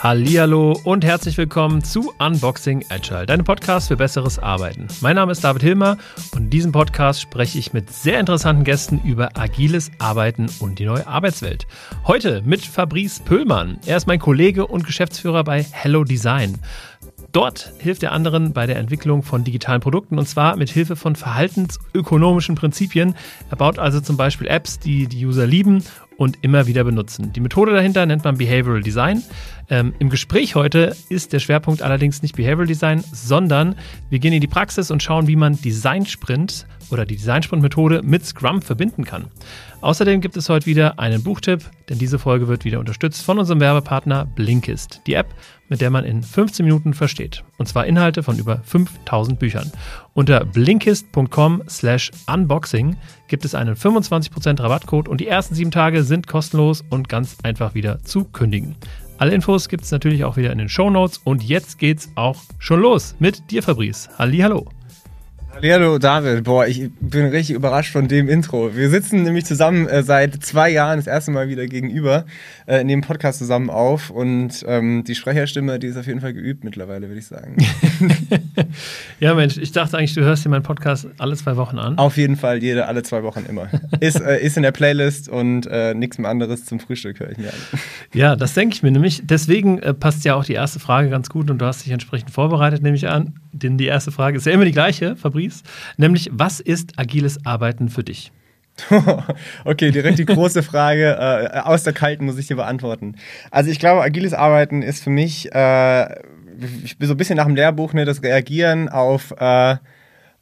Hallihallo und herzlich willkommen zu Unboxing Agile, deinem Podcast für besseres Arbeiten. Mein Name ist David Hilmer und in diesem Podcast spreche ich mit sehr interessanten Gästen über agiles Arbeiten und die neue Arbeitswelt. Heute mit Fabrice Pöhlmann. Er ist mein Kollege und Geschäftsführer bei Hello Design. Dort hilft er anderen bei der Entwicklung von digitalen Produkten und zwar mit Hilfe von verhaltensökonomischen Prinzipien. Er baut also zum Beispiel Apps, die die User lieben und immer wieder benutzen. Die Methode dahinter nennt man Behavioral Design. Ähm, Im Gespräch heute ist der Schwerpunkt allerdings nicht Behavioral Design, sondern wir gehen in die Praxis und schauen, wie man Design Sprint oder die Design Sprint Methode mit Scrum verbinden kann. Außerdem gibt es heute wieder einen Buchtipp, denn diese Folge wird wieder unterstützt von unserem Werbepartner Blinkist, die App, mit der man in 15 Minuten versteht. Und zwar Inhalte von über 5000 Büchern. Unter blinkist.com slash unboxing gibt es einen 25% Rabattcode und die ersten sieben Tage sind kostenlos und ganz einfach wieder zu kündigen. Alle Infos gibt es natürlich auch wieder in den Show Notes und jetzt geht's auch schon los mit dir, Fabrice. Halli, hallo. Hallo David, boah, ich bin richtig überrascht von dem Intro. Wir sitzen nämlich zusammen äh, seit zwei Jahren das erste Mal wieder gegenüber, äh, nehmen Podcast zusammen auf und ähm, die Sprecherstimme, die ist auf jeden Fall geübt mittlerweile, würde ich sagen. ja Mensch, ich dachte eigentlich, du hörst dir meinen Podcast alle zwei Wochen an. Auf jeden Fall, jede, alle zwei Wochen immer. ist, äh, ist in der Playlist und äh, nichts mehr anderes zum Frühstück höre ich mir an. Ja, das denke ich mir nämlich. Deswegen äh, passt ja auch die erste Frage ganz gut und du hast dich entsprechend vorbereitet, nehme ich an. Denn die erste Frage ist ja immer die gleiche, Fabrice. Nämlich was ist agiles Arbeiten für dich? okay, direkt die große Frage äh, aus der Kalten muss ich dir beantworten. Also ich glaube, agiles Arbeiten ist für mich äh, so ein bisschen nach dem Lehrbuch ne, das Reagieren auf äh,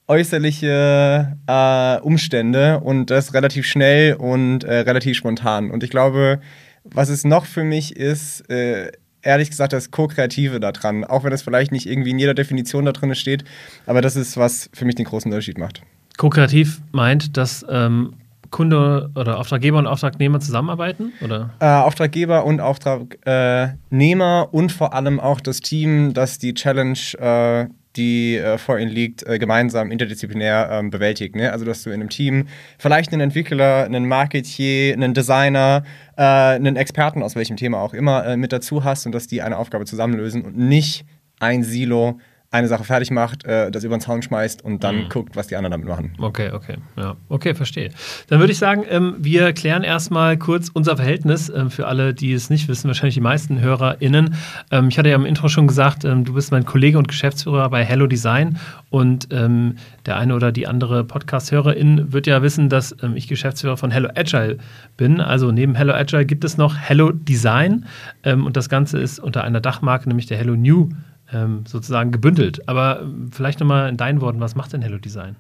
äußerliche äh, Umstände und das relativ schnell und äh, relativ spontan. Und ich glaube, was es noch für mich ist, äh, ehrlich gesagt das Co-Kreative da dran. Auch wenn das vielleicht nicht irgendwie in jeder Definition da drin steht. Aber das ist, was für mich den großen Unterschied macht. Co-Kreativ meint, dass ähm, Kunde oder Auftraggeber und Auftragnehmer zusammenarbeiten? Oder? Äh, Auftraggeber und Auftragnehmer und vor allem auch das Team, das die Challenge äh, die äh, vor ihnen liegt, äh, gemeinsam interdisziplinär ähm, bewältigt. Ne? Also, dass du in einem Team vielleicht einen Entwickler, einen Marketier, einen Designer, äh, einen Experten aus welchem Thema auch immer äh, mit dazu hast und dass die eine Aufgabe zusammenlösen und nicht ein Silo eine Sache fertig macht, äh, das über den Zaun schmeißt und dann mhm. guckt, was die anderen damit machen. Okay, okay, ja, okay, verstehe. Dann würde ich sagen, ähm, wir klären erstmal kurz unser Verhältnis ähm, für alle, die es nicht wissen, wahrscheinlich die meisten HörerInnen. Ähm, ich hatte ja im Intro schon gesagt, ähm, du bist mein Kollege und Geschäftsführer bei Hello Design und ähm, der eine oder die andere Podcast-Hörerin wird ja wissen, dass ähm, ich Geschäftsführer von Hello Agile bin. Also neben Hello Agile gibt es noch Hello Design und das Ganze ist unter einer Dachmarke, nämlich der Hello New ähm, sozusagen gebündelt. Aber ähm, vielleicht nochmal in deinen Worten, was macht denn Hello Design?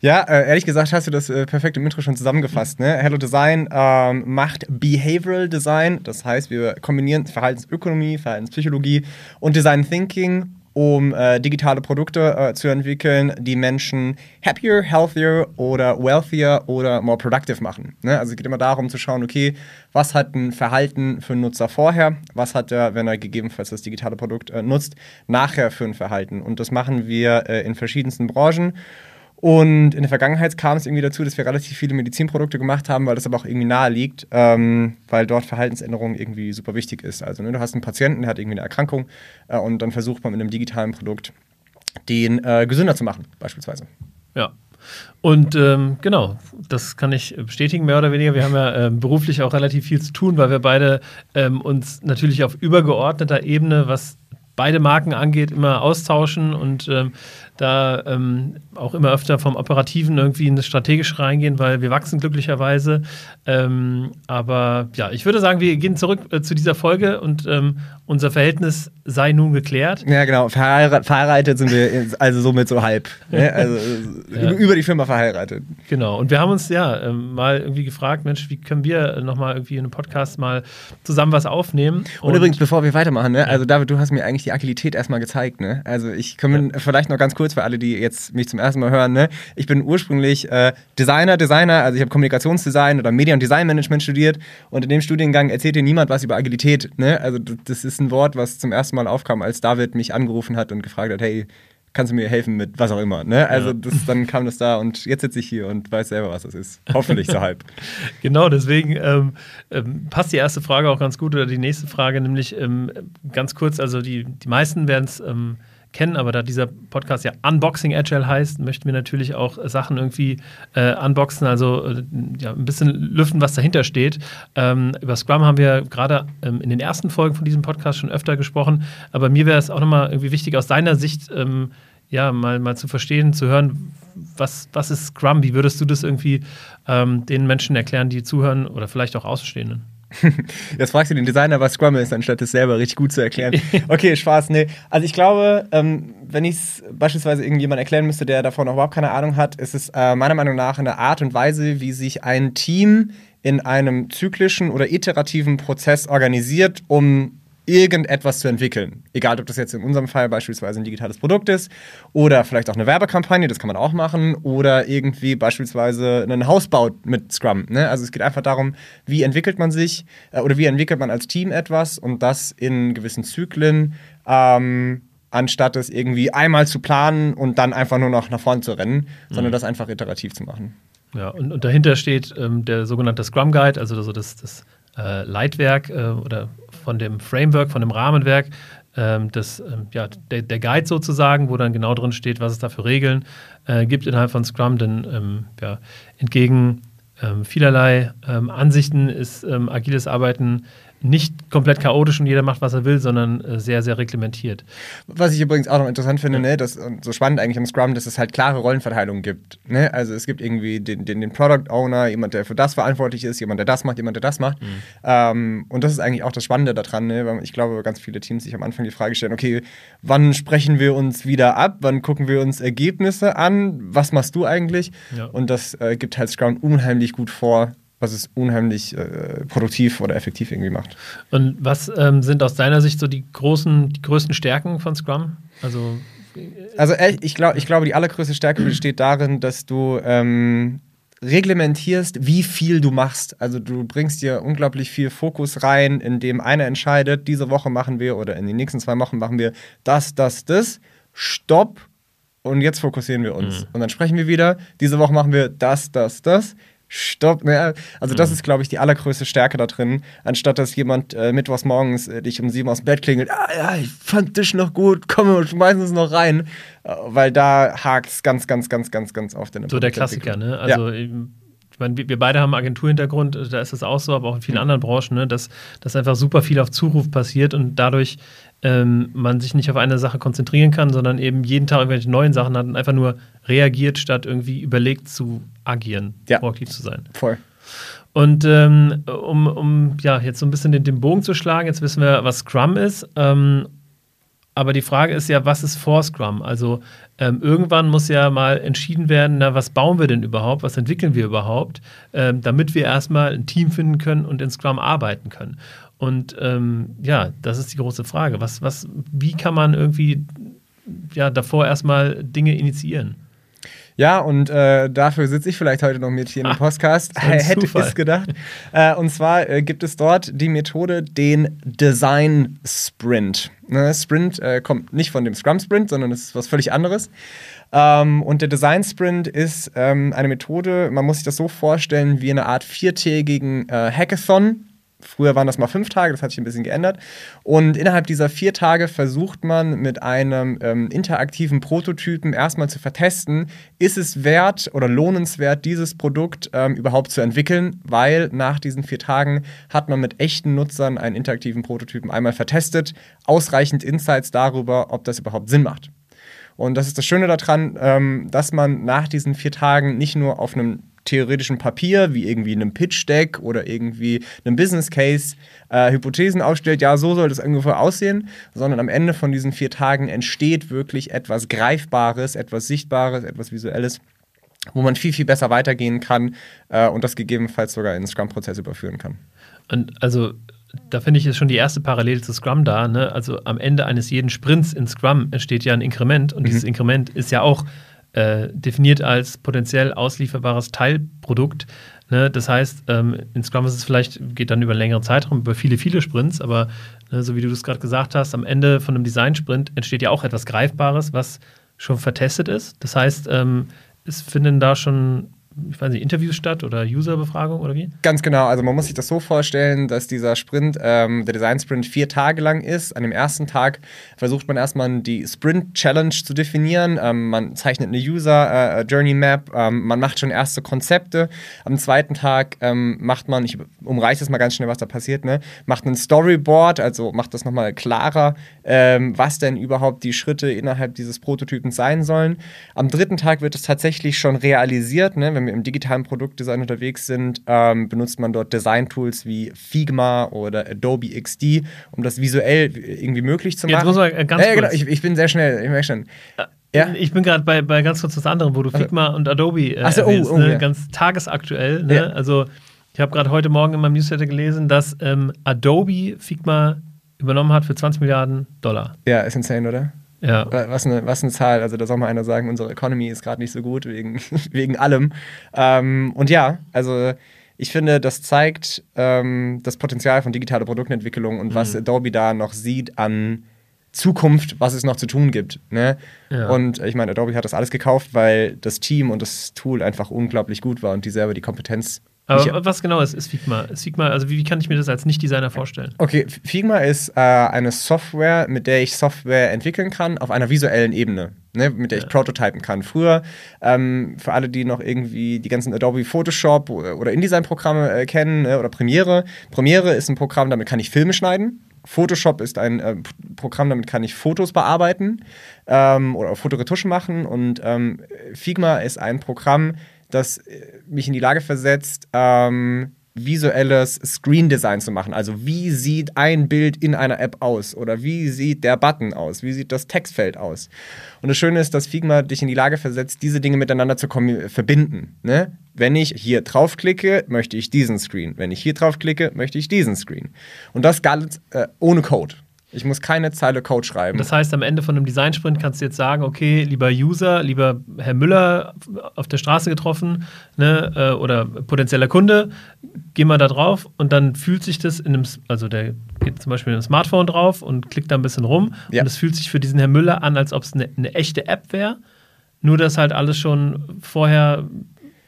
Ja, äh, ehrlich gesagt hast du das äh, perfekt im Intro schon zusammengefasst. Ne? Hello Design ähm, macht Behavioral Design, das heißt, wir kombinieren Verhaltensökonomie, Verhaltenspsychologie und Design Thinking um äh, digitale Produkte äh, zu entwickeln, die Menschen happier, healthier oder wealthier oder more productive machen. Ne? Also es geht immer darum zu schauen, okay, was hat ein Verhalten für einen Nutzer vorher, was hat er, wenn er gegebenenfalls das digitale Produkt äh, nutzt, nachher für ein Verhalten. Und das machen wir äh, in verschiedensten Branchen. Und in der Vergangenheit kam es irgendwie dazu, dass wir relativ viele Medizinprodukte gemacht haben, weil das aber auch irgendwie nahe liegt, ähm, weil dort Verhaltensänderung irgendwie super wichtig ist. Also ne, du hast einen Patienten, der hat irgendwie eine Erkrankung äh, und dann versucht man mit einem digitalen Produkt den äh, gesünder zu machen, beispielsweise. Ja, und ähm, genau, das kann ich bestätigen, mehr oder weniger. Wir haben ja ähm, beruflich auch relativ viel zu tun, weil wir beide ähm, uns natürlich auf übergeordneter Ebene, was beide Marken angeht, immer austauschen und ähm, da ähm, auch immer öfter vom Operativen irgendwie in das Strategische reingehen, weil wir wachsen glücklicherweise. Ähm, aber ja, ich würde sagen, wir gehen zurück äh, zu dieser Folge und ähm, unser Verhältnis sei nun geklärt. Ja, genau. Verheira verheiratet sind wir also somit so halb. Ne? Also ja. über die Firma verheiratet. Genau. Und wir haben uns ja ähm, mal irgendwie gefragt, Mensch, wie können wir nochmal irgendwie in einem Podcast mal zusammen was aufnehmen? Und, und übrigens, bevor wir weitermachen, ne? also David, du hast mir eigentlich die Agilität erstmal gezeigt. Ne? Also ich kann ja. vielleicht noch ganz kurz kurz für alle, die jetzt mich zum ersten Mal hören. Ne? Ich bin ursprünglich äh, Designer, Designer, also ich habe Kommunikationsdesign oder Media- und Designmanagement studiert und in dem Studiengang erzählt dir niemand was über Agilität. Ne? Also das ist ein Wort, was zum ersten Mal aufkam, als David mich angerufen hat und gefragt hat, hey, kannst du mir helfen mit was auch immer. Ne? Also das, dann kam das da und jetzt sitze ich hier und weiß selber, was das ist. Hoffentlich so halb. Genau, deswegen ähm, ähm, passt die erste Frage auch ganz gut oder die nächste Frage, nämlich ähm, ganz kurz, also die, die meisten werden es ähm, kennen, aber da dieser Podcast ja Unboxing Agile heißt, möchten wir natürlich auch Sachen irgendwie äh, unboxen, also äh, ja, ein bisschen lüften, was dahinter steht. Ähm, über Scrum haben wir gerade ähm, in den ersten Folgen von diesem Podcast schon öfter gesprochen, aber mir wäre es auch nochmal irgendwie wichtig, aus deiner Sicht ähm, ja, mal, mal zu verstehen, zu hören, was, was ist Scrum? Wie würdest du das irgendwie ähm, den Menschen erklären, die zuhören oder vielleicht auch Außenstehenden? Jetzt fragst du den Designer, was Scrum ist, anstatt es selber richtig gut zu erklären. Okay, Spaß, nee. Also ich glaube, ähm, wenn ich es beispielsweise irgendjemand erklären müsste, der davon noch überhaupt keine Ahnung hat, ist es äh, meiner Meinung nach eine Art und Weise, wie sich ein Team in einem zyklischen oder iterativen Prozess organisiert, um irgendetwas zu entwickeln. Egal, ob das jetzt in unserem Fall beispielsweise ein digitales Produkt ist oder vielleicht auch eine Werbekampagne, das kann man auch machen, oder irgendwie beispielsweise einen Haus baut mit Scrum. Ne? Also es geht einfach darum, wie entwickelt man sich äh, oder wie entwickelt man als Team etwas und das in gewissen Zyklen. Ähm, anstatt es irgendwie einmal zu planen und dann einfach nur noch nach vorne zu rennen, mhm. sondern das einfach iterativ zu machen. Ja, und, und dahinter steht ähm, der sogenannte Scrum Guide, also so das, das äh, Leitwerk äh, oder von dem Framework, von dem Rahmenwerk, ähm, das, ähm, ja, der, der, Guide sozusagen, wo dann genau drin steht, was es da für Regeln äh, gibt innerhalb von Scrum. Denn ähm, ja, entgegen ähm, vielerlei Ansichten ist agiles Arbeiten nicht komplett chaotisch und jeder macht, was er will, sondern äh, sehr, sehr reglementiert. Was ich übrigens auch noch interessant finde, ja. ne, das, und so spannend eigentlich am Scrum, dass es halt klare Rollenverteilungen gibt. Ne? Also es gibt irgendwie den, den, den Product Owner, jemand, der für das verantwortlich ist, jemand, der das macht, jemand, der das macht. Mhm. Ähm, und das ist eigentlich auch das Spannende daran, ne? weil ich glaube, ganz viele Teams sich am Anfang die Frage stellen, okay, wann sprechen wir uns wieder ab, wann gucken wir uns Ergebnisse an, was machst du eigentlich? Ja. Und das äh, gibt halt Scrum unheimlich gut vor, was es unheimlich äh, produktiv oder effektiv irgendwie macht. Und was ähm, sind aus deiner Sicht so die großen, die größten Stärken von Scrum? Also, also ich, glaub, ich glaube, die allergrößte Stärke besteht darin, dass du ähm, reglementierst, wie viel du machst. Also du bringst dir unglaublich viel Fokus rein, indem einer entscheidet, diese Woche machen wir oder in den nächsten zwei Wochen machen wir das, das, das. Stopp. Und jetzt fokussieren wir uns. Mhm. Und dann sprechen wir wieder. Diese Woche machen wir das, das, das stopp. Ne? Also, das mhm. ist, glaube ich, die allergrößte Stärke da drin, anstatt dass jemand äh, mittwochs morgens äh, dich um sieben aus dem Bett klingelt. Ah, ja, ich fand dich noch gut, komm, wir schmeißen es noch rein. Äh, weil da hakt es ganz, ganz, ganz, ganz, ganz oft in der So der Klassiker, ne? Also, ja. Ich meine, wir beide haben Agenturhintergrund, da ist es auch so, aber auch in vielen anderen Branchen, ne? dass, dass einfach super viel auf Zuruf passiert und dadurch ähm, man sich nicht auf eine Sache konzentrieren kann, sondern eben jeden Tag irgendwelche neuen Sachen hat und einfach nur reagiert, statt irgendwie überlegt zu agieren, ja. proaktiv zu sein. Voll. Und ähm, um, um ja, jetzt so ein bisschen den, den, Bogen zu schlagen, jetzt wissen wir, was Scrum ist. Ähm, aber die Frage ist ja, was ist vor Scrum? Also ähm, irgendwann muss ja mal entschieden werden, na, was bauen wir denn überhaupt, was entwickeln wir überhaupt, ähm, damit wir erstmal ein Team finden können und in Scrum arbeiten können. Und ähm, ja, das ist die große Frage. Was, was, wie kann man irgendwie ja, davor erstmal Dinge initiieren? Ja, und äh, dafür sitze ich vielleicht heute noch mit hier in dem Podcast. Ah, Hätte ich es gedacht. Äh, und zwar äh, gibt es dort die Methode, den Design Sprint. Ne, Sprint äh, kommt nicht von dem Scrum Sprint, sondern es ist was völlig anderes. Ähm, und der Design Sprint ist ähm, eine Methode, man muss sich das so vorstellen, wie eine Art viertägigen äh, Hackathon Früher waren das mal fünf Tage, das hat sich ein bisschen geändert. Und innerhalb dieser vier Tage versucht man mit einem ähm, interaktiven Prototypen erstmal zu vertesten, ist es wert oder lohnenswert, dieses Produkt ähm, überhaupt zu entwickeln, weil nach diesen vier Tagen hat man mit echten Nutzern einen interaktiven Prototypen einmal vertestet, ausreichend Insights darüber, ob das überhaupt Sinn macht. Und das ist das Schöne daran, ähm, dass man nach diesen vier Tagen nicht nur auf einem theoretischen Papier, wie irgendwie einem Pitch-Deck oder irgendwie einem Business Case, äh, Hypothesen aufstellt, ja, so soll das ungefähr aussehen, sondern am Ende von diesen vier Tagen entsteht wirklich etwas Greifbares, etwas Sichtbares, etwas Visuelles wo man viel, viel besser weitergehen kann äh, und das gegebenenfalls sogar in den Scrum-Prozess überführen kann. Und also da finde ich jetzt schon die erste Parallele zu Scrum da. Ne? Also am Ende eines jeden Sprints in Scrum entsteht ja ein Inkrement und mhm. dieses Inkrement ist ja auch äh, definiert als potenziell auslieferbares Teilprodukt. Ne? Das heißt, ähm, in Scrum ist es vielleicht, geht dann über einen längeren Zeitraum, über viele, viele Sprints, aber ne, so wie du es gerade gesagt hast, am Ende von einem Design-Sprint entsteht ja auch etwas Greifbares, was schon vertestet ist. Das heißt, ähm, es finden da schon ich weiß nicht, Interviews statt oder Userbefragung oder wie? Ganz genau. Also man muss sich das so vorstellen, dass dieser Sprint, ähm, der Design Sprint, vier Tage lang ist. An dem ersten Tag versucht man erstmal die Sprint Challenge zu definieren. Ähm, man zeichnet eine User äh, Journey Map. Ähm, man macht schon erste Konzepte. Am zweiten Tag ähm, macht man, ich umreiße es mal ganz schnell, was da passiert, ne? macht ein Storyboard, also macht das nochmal klarer, ähm, was denn überhaupt die Schritte innerhalb dieses Prototypen sein sollen. Am dritten Tag wird es tatsächlich schon realisiert, ne? wenn wir im digitalen Produktdesign unterwegs sind, ähm, benutzt man dort Design-Tools wie Figma oder Adobe XD, um das visuell irgendwie möglich zu machen. Jetzt muss man ganz ja, ja, genau. ich, ich, bin sehr schnell, ich merke schon. Ja? Ich bin gerade bei, bei ganz kurz was anderem, wo du also Figma und Adobe äh, so, oh, erwähnst, oh, ne? ja. ganz tagesaktuell. Ne? Also ich habe gerade heute Morgen in meinem Newsletter gelesen, dass ähm, Adobe Figma übernommen hat für 20 Milliarden Dollar. Ja, ist insane, oder? Ja. Was eine, was eine Zahl. Also da soll mal einer sagen, unsere Economy ist gerade nicht so gut wegen, wegen allem. Ähm, und ja, also ich finde, das zeigt ähm, das Potenzial von digitaler Produktentwicklung und mhm. was Adobe da noch sieht an Zukunft, was es noch zu tun gibt. Ne? Ja. Und ich meine, Adobe hat das alles gekauft, weil das Team und das Tool einfach unglaublich gut war und die selber die Kompetenz aber ich, was genau ist, ist Figma? Figma, also wie, wie, kann ich mir das als Nicht-Designer vorstellen? Okay, Figma ist äh, eine Software, mit der ich Software entwickeln kann auf einer visuellen Ebene, ne, mit der ja. ich prototypen kann. Früher, ähm, für alle, die noch irgendwie die ganzen Adobe Photoshop oder InDesign-Programme äh, kennen ne, oder Premiere. Premiere ist ein Programm, damit kann ich Filme schneiden. Photoshop ist ein äh, Programm, damit kann ich Fotos bearbeiten ähm, oder Fotoretusche machen. Und ähm, Figma ist ein Programm, das äh, mich in die Lage versetzt, ähm, visuelles Screen Design zu machen. Also wie sieht ein Bild in einer App aus oder wie sieht der Button aus, wie sieht das Textfeld aus. Und das Schöne ist, dass Figma dich in die Lage versetzt, diese Dinge miteinander zu verbinden. Ne? Wenn ich hier draufklicke, möchte ich diesen Screen. Wenn ich hier draufklicke, möchte ich diesen Screen. Und das ganz äh, ohne Code. Ich muss keine Zeile Code schreiben. Das heißt, am Ende von einem Design-Sprint kannst du jetzt sagen, okay, lieber User, lieber Herr Müller auf der Straße getroffen ne, äh, oder potenzieller Kunde, geh mal da drauf und dann fühlt sich das in einem, also der geht zum Beispiel in einem Smartphone drauf und klickt da ein bisschen rum ja. und es fühlt sich für diesen Herr Müller an, als ob es eine, eine echte App wäre. Nur, dass halt alles schon vorher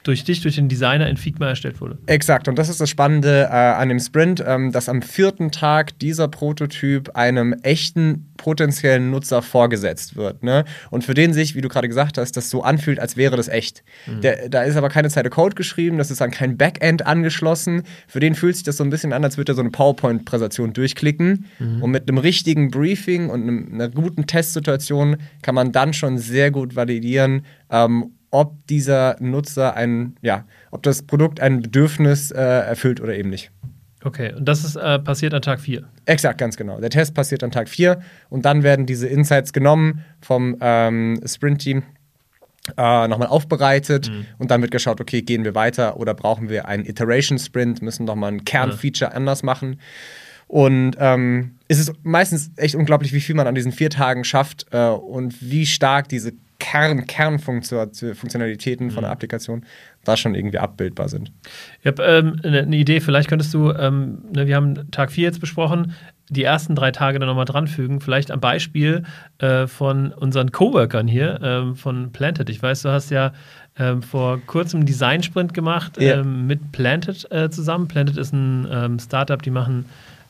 durch dich, durch den Designer in Figma erstellt wurde. Exakt, und das ist das Spannende äh, an dem Sprint, ähm, dass am vierten Tag dieser Prototyp einem echten potenziellen Nutzer vorgesetzt wird. Ne? Und für den sich, wie du gerade gesagt hast, das so anfühlt, als wäre das echt. Mhm. Der, da ist aber keine Zeile Code geschrieben, das ist an kein Backend angeschlossen. Für den fühlt sich das so ein bisschen an, als würde er so eine PowerPoint-Präsentation durchklicken. Mhm. Und mit einem richtigen Briefing und einem, einer guten Testsituation kann man dann schon sehr gut validieren, ähm, ob dieser Nutzer ein, ja, ob das Produkt ein Bedürfnis äh, erfüllt oder eben nicht. Okay, und das ist äh, passiert an Tag 4. Exakt, ganz genau. Der Test passiert an Tag 4 und dann werden diese Insights genommen vom ähm, Sprint-Team äh, nochmal aufbereitet mhm. und dann wird geschaut, okay, gehen wir weiter oder brauchen wir einen Iteration-Sprint, müssen nochmal ein Kernfeature ja. anders machen. Und ähm, es ist meistens echt unglaublich, wie viel man an diesen vier Tagen schafft äh, und wie stark diese Kern, Kernfunktionalitäten von der mhm. Applikation da schon irgendwie abbildbar sind. Ich habe ähm, eine ne Idee, vielleicht könntest du, ähm, ne, wir haben Tag 4 jetzt besprochen, die ersten drei Tage dann nochmal dranfügen, vielleicht am Beispiel äh, von unseren Coworkern hier, ähm, von Planted. Ich weiß, du hast ja ähm, vor kurzem einen Design-Sprint gemacht ja. Ähm, mit Planted äh, zusammen. Planted ist ein ähm, Startup, die machen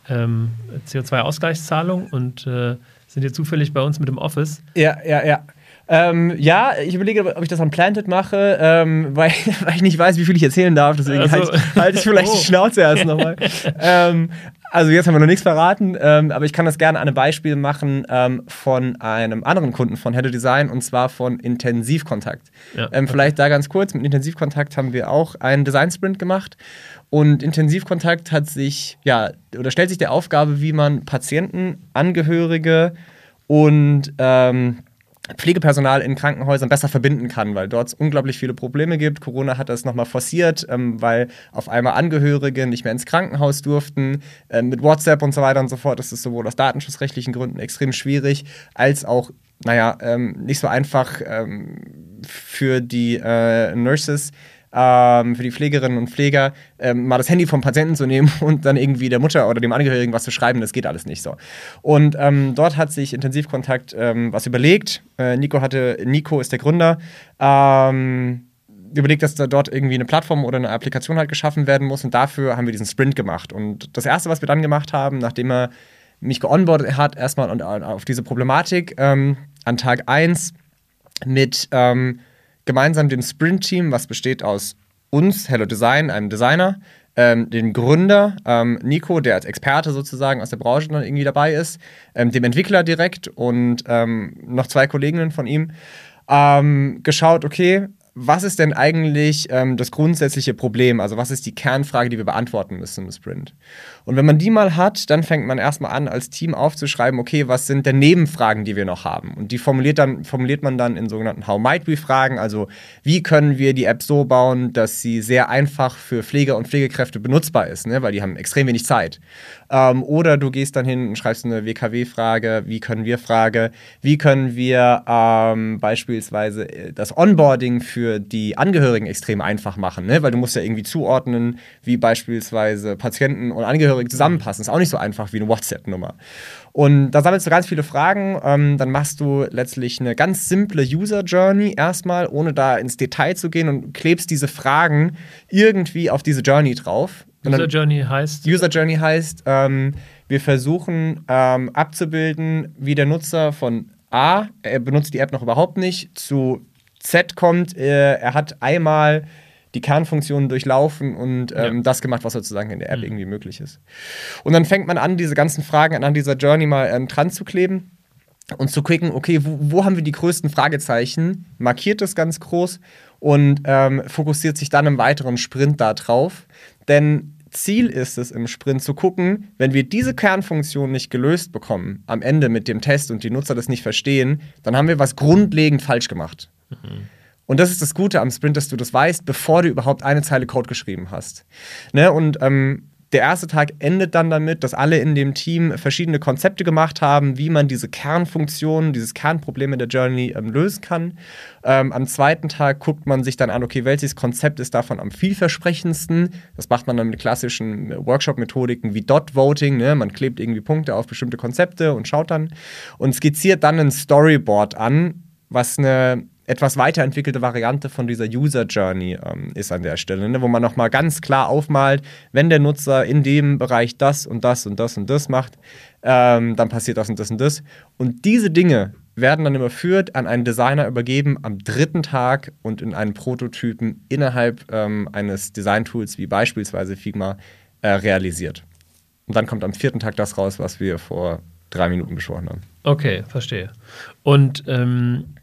CO2-Ausgleichszahlung und äh, sind hier zufällig bei uns mit dem Office. Ja, ja, ja. Ähm, ja, ich überlege, ob ich das am Planted mache, ähm, weil, weil, ich nicht weiß, wie viel ich erzählen darf. Deswegen also, halte ich, halt ich, vielleicht oh. die Schnauze erst nochmal. ähm, also jetzt haben wir noch nichts verraten, ähm, aber ich kann das gerne an einem Beispiel machen ähm, von einem anderen Kunden von Head of Design und zwar von Intensivkontakt. Ja, ähm. Vielleicht da ganz kurz, mit Intensivkontakt haben wir auch einen Design-Sprint gemacht und Intensivkontakt hat sich, ja, oder stellt sich der Aufgabe, wie man Patienten, Angehörige und ähm, Pflegepersonal in Krankenhäusern besser verbinden kann, weil dort es unglaublich viele Probleme gibt. Corona hat das nochmal forciert, ähm, weil auf einmal Angehörige nicht mehr ins Krankenhaus durften. Ähm, mit WhatsApp und so weiter und so fort ist es sowohl aus datenschutzrechtlichen Gründen extrem schwierig, als auch, naja, ähm, nicht so einfach ähm, für die äh, Nurses ähm, für die Pflegerinnen und Pfleger, ähm, mal das Handy vom Patienten zu nehmen und dann irgendwie der Mutter oder dem Angehörigen was zu schreiben. Das geht alles nicht so. Und ähm, dort hat sich Intensivkontakt ähm, was überlegt. Äh, Nico hatte, Nico ist der Gründer. Ähm, überlegt, dass da dort irgendwie eine Plattform oder eine Applikation halt geschaffen werden muss und dafür haben wir diesen Sprint gemacht. Und das erste, was wir dann gemacht haben, nachdem er mich geonboardet hat, erstmal auf diese Problematik ähm, an Tag 1 mit ähm, gemeinsam dem Sprint-Team, was besteht aus uns, Hello Design, einem Designer, ähm, den Gründer, ähm, Nico, der als Experte sozusagen aus der Branche dann irgendwie dabei ist, ähm, dem Entwickler direkt und ähm, noch zwei Kolleginnen von ihm, ähm, geschaut, okay, was ist denn eigentlich ähm, das grundsätzliche Problem? Also was ist die Kernfrage, die wir beantworten müssen im Sprint? Und wenn man die mal hat, dann fängt man erstmal an, als Team aufzuschreiben, okay, was sind denn Nebenfragen, die wir noch haben? Und die formuliert, dann, formuliert man dann in sogenannten How might we Fragen, also wie können wir die App so bauen, dass sie sehr einfach für Pfleger und Pflegekräfte benutzbar ist, ne? weil die haben extrem wenig Zeit. Ähm, oder du gehst dann hin und schreibst eine WKW-Frage, wie können wir Frage, wie können wir ähm, beispielsweise äh, das Onboarding für die Angehörigen extrem einfach machen, ne? weil du musst ja irgendwie zuordnen, wie beispielsweise Patienten und Angehörige zusammenpassen. Ist auch nicht so einfach wie eine WhatsApp-Nummer. Und da sammelst du ganz viele Fragen. Ähm, dann machst du letztlich eine ganz simple User Journey erstmal, ohne da ins Detail zu gehen und klebst diese Fragen irgendwie auf diese Journey drauf. User Journey heißt? User Journey heißt, ähm, wir versuchen ähm, abzubilden, wie der Nutzer von A, er benutzt die App noch überhaupt nicht, zu Z kommt, äh, er hat einmal die Kernfunktionen durchlaufen und ähm, ja. das gemacht, was sozusagen in der App mhm. irgendwie möglich ist. Und dann fängt man an, diese ganzen Fragen an dieser Journey mal ähm, dran zu kleben und zu gucken, okay, wo, wo, haben wir die größten Fragezeichen, markiert das ganz groß und ähm, fokussiert sich dann im weiteren Sprint da drauf. Denn Ziel ist es im Sprint zu gucken, wenn wir diese Kernfunktion nicht gelöst bekommen, am Ende mit dem Test und die Nutzer das nicht verstehen, dann haben wir was grundlegend falsch gemacht. Mhm. Und das ist das Gute am Sprint, dass du das weißt, bevor du überhaupt eine Zeile Code geschrieben hast. Ne? Und ähm, der erste Tag endet dann damit, dass alle in dem Team verschiedene Konzepte gemacht haben, wie man diese Kernfunktionen, dieses Kernproblem in der Journey ähm, lösen kann. Ähm, am zweiten Tag guckt man sich dann an, okay, welches Konzept ist davon am vielversprechendsten? Das macht man dann mit klassischen Workshop-Methodiken wie Dot Voting. Ne? Man klebt irgendwie Punkte auf bestimmte Konzepte und schaut dann und skizziert dann ein Storyboard an, was eine etwas weiterentwickelte Variante von dieser User Journey ähm, ist an der Stelle, ne? wo man nochmal ganz klar aufmalt, wenn der Nutzer in dem Bereich das und das und das und das macht, ähm, dann passiert das und das und das. Und diese Dinge werden dann überführt, an einen Designer übergeben am dritten Tag und in einen Prototypen innerhalb ähm, eines Design-Tools wie beispielsweise Figma äh, realisiert. Und dann kommt am vierten Tag das raus, was wir vor drei Minuten besprochen haben. Okay, verstehe. Und ähm,